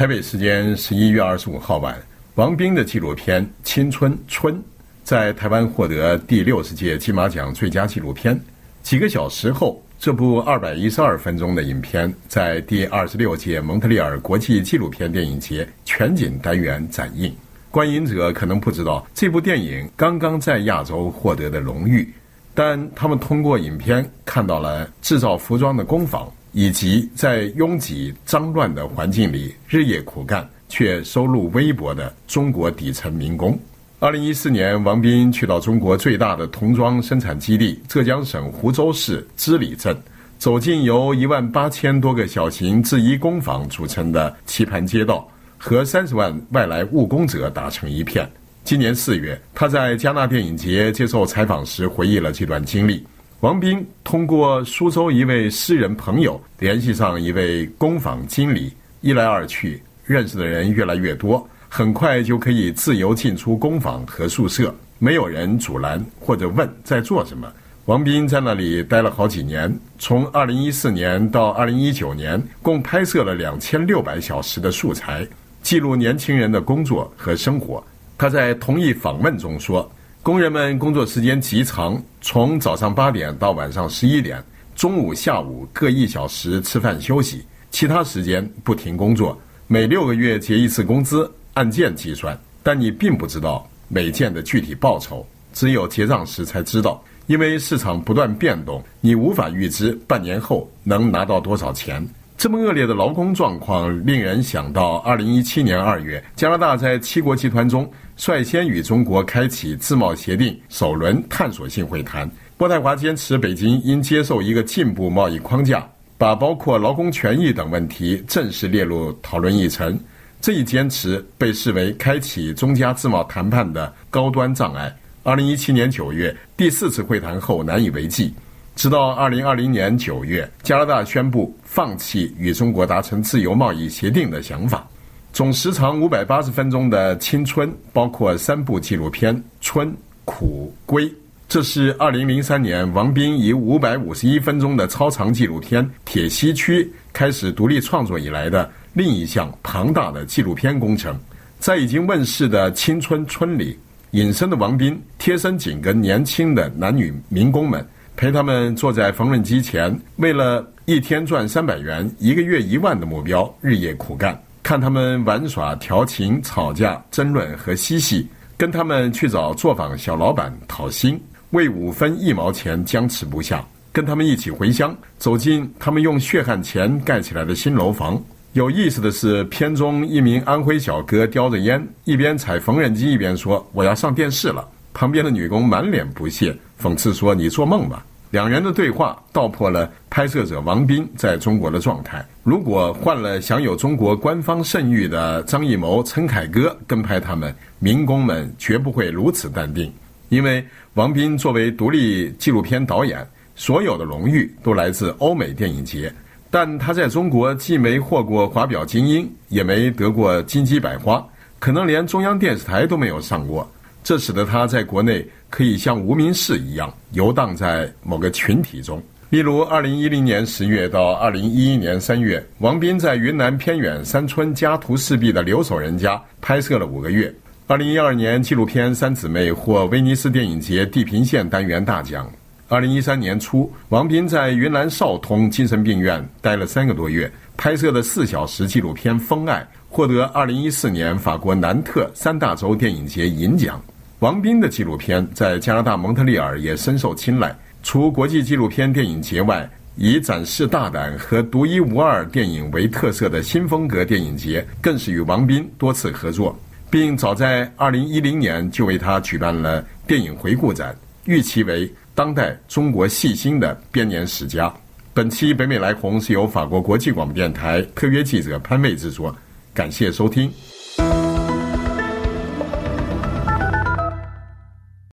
台北时间十一月二十五号晚，王冰的纪录片《青春春》在台湾获得第六十届金马奖最佳纪录片。几个小时后，这部二百一十二分钟的影片在第二十六届蒙特利尔国际纪录片电影节全景单元展映。观影者可能不知道，这部电影刚刚在亚洲获得的荣誉，但他们通过影片看到了制造服装的工坊。以及在拥挤脏乱的环境里日夜苦干却收入微薄的中国底层民工。二零一四年，王斌去到中国最大的童装生产基地浙江省湖州市织里镇，走进由一万八千多个小型制衣工坊组成的棋盘街道，和三十万外来务工者打成一片。今年四月，他在加纳电影节接受采访时回忆了这段经历。王斌通过苏州一位诗人朋友联系上一位工坊经理，一来二去，认识的人越来越多，很快就可以自由进出工坊和宿舍，没有人阻拦或者问在做什么。王斌在那里待了好几年，从2014年到2019年，共拍摄了2600小时的素材，记录年轻人的工作和生活。他在同一访问中说。工人们工作时间极长，从早上八点到晚上十一点，中午、下午各一小时吃饭休息，其他时间不停工作。每六个月结一次工资，按件计算，但你并不知道每件的具体报酬，只有结账时才知道。因为市场不断变动，你无法预知半年后能拿到多少钱。这么恶劣的劳工状况，令人想到2017年2月，加拿大在七国集团中率先与中国开启自贸协定首轮探索性会谈。渥太华坚持北京应接受一个进步贸易框架，把包括劳工权益等问题正式列入讨论议程。这一坚持被视为开启中加自贸谈判的高端障碍。2017年9月，第四次会谈后难以为继。直到二零二零年九月，加拿大宣布放弃与中国达成自由贸易协定的想法。总时长五百八十分钟的《青春》包括三部纪录片《春》《苦》《归》。这是二零零三年王斌以五百五十一分钟的超长纪录片《铁西区》开始独立创作以来的另一项庞大的纪录片工程。在已经问世的《青春春》里，隐身的王斌贴身紧跟年轻的男女民工们。陪他们坐在缝纫机前，为了一天赚三百元、一个月一万的目标，日夜苦干。看他们玩耍、调情、吵架、争论和嬉戏，跟他们去找作坊小老板讨薪，为五分一毛钱僵持不下。跟他们一起回乡，走进他们用血汗钱盖起来的新楼房。有意思的是，片中一名安徽小哥叼着烟，一边踩缝纫机，一边说：“我要上电视了。”旁边的女工满脸不屑，讽刺说：“你做梦吧！”两人的对话道破了拍摄者王斌在中国的状态。如果换了享有中国官方盛誉的张艺谋、陈凯歌跟拍他们，民工们绝不会如此淡定。因为王斌作为独立纪录片导演，所有的荣誉都来自欧美电影节，但他在中国既没获过华表精英，也没得过金鸡百花，可能连中央电视台都没有上过。这使得他在国内可以像无名氏一样游荡在某个群体中。例如，二零一零年十月到二零一一年三月，王斌在云南偏远山村家徒四壁的留守人家拍摄了五个月。二零一二年，纪录片《三姊妹》获威尼斯电影节地平线单元大奖。二零一三年初，王斌在云南昭通精神病院待了三个多月，拍摄的四小时纪录片《疯爱》获得二零一四年法国南特三大洲电影节银奖。王斌的纪录片在加拿大蒙特利尔也深受青睐。除国际纪录片电影节外，以展示大胆和独一无二电影为特色的新风格电影节，更是与王斌多次合作，并早在2010年就为他举办了电影回顾展，誉其为当代中国细心的编年史家。本期北美来鸿是由法国国际广播电台特约记者潘妹制作，感谢收听。